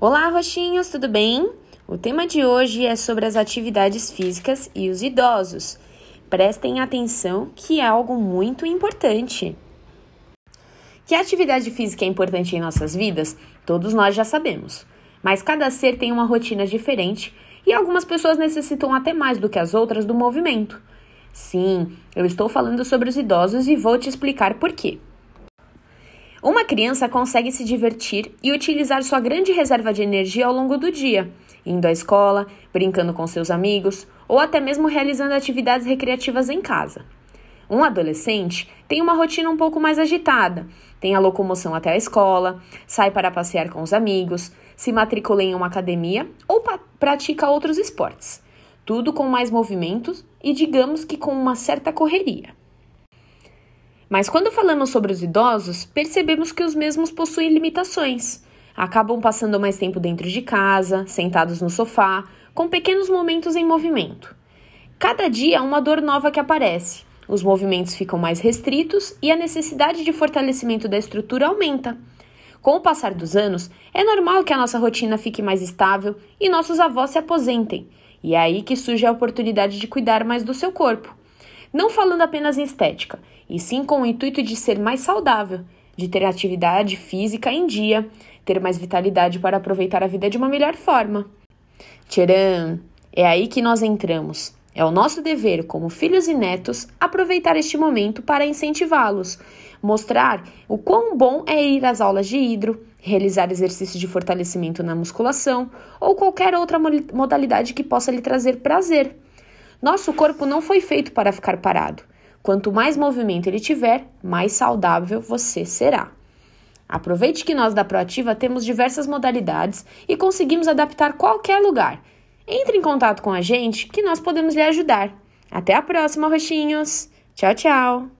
Olá, roxinhos, tudo bem? O tema de hoje é sobre as atividades físicas e os idosos. Prestem atenção que é algo muito importante. Que a atividade física é importante em nossas vidas, todos nós já sabemos. Mas cada ser tem uma rotina diferente e algumas pessoas necessitam até mais do que as outras do movimento. Sim, eu estou falando sobre os idosos e vou te explicar por quê. Uma criança consegue se divertir e utilizar sua grande reserva de energia ao longo do dia, indo à escola, brincando com seus amigos ou até mesmo realizando atividades recreativas em casa. Um adolescente tem uma rotina um pouco mais agitada, tem a locomoção até a escola, sai para passear com os amigos, se matricula em uma academia ou pratica outros esportes. Tudo com mais movimentos e, digamos que, com uma certa correria. Mas quando falamos sobre os idosos, percebemos que os mesmos possuem limitações. Acabam passando mais tempo dentro de casa, sentados no sofá, com pequenos momentos em movimento. Cada dia uma dor nova que aparece. Os movimentos ficam mais restritos e a necessidade de fortalecimento da estrutura aumenta. Com o passar dos anos, é normal que a nossa rotina fique mais estável e nossos avós se aposentem. E é aí que surge a oportunidade de cuidar mais do seu corpo. Não falando apenas em estética, e sim com o intuito de ser mais saudável, de ter atividade física em dia, ter mais vitalidade para aproveitar a vida de uma melhor forma. Tcharam! É aí que nós entramos. É o nosso dever, como filhos e netos, aproveitar este momento para incentivá-los, mostrar o quão bom é ir às aulas de hidro, realizar exercícios de fortalecimento na musculação ou qualquer outra modalidade que possa lhe trazer prazer. Nosso corpo não foi feito para ficar parado. Quanto mais movimento ele tiver, mais saudável você será. Aproveite que nós da Proativa temos diversas modalidades e conseguimos adaptar qualquer lugar. Entre em contato com a gente que nós podemos lhe ajudar. Até a próxima, roxinhos! Tchau, tchau!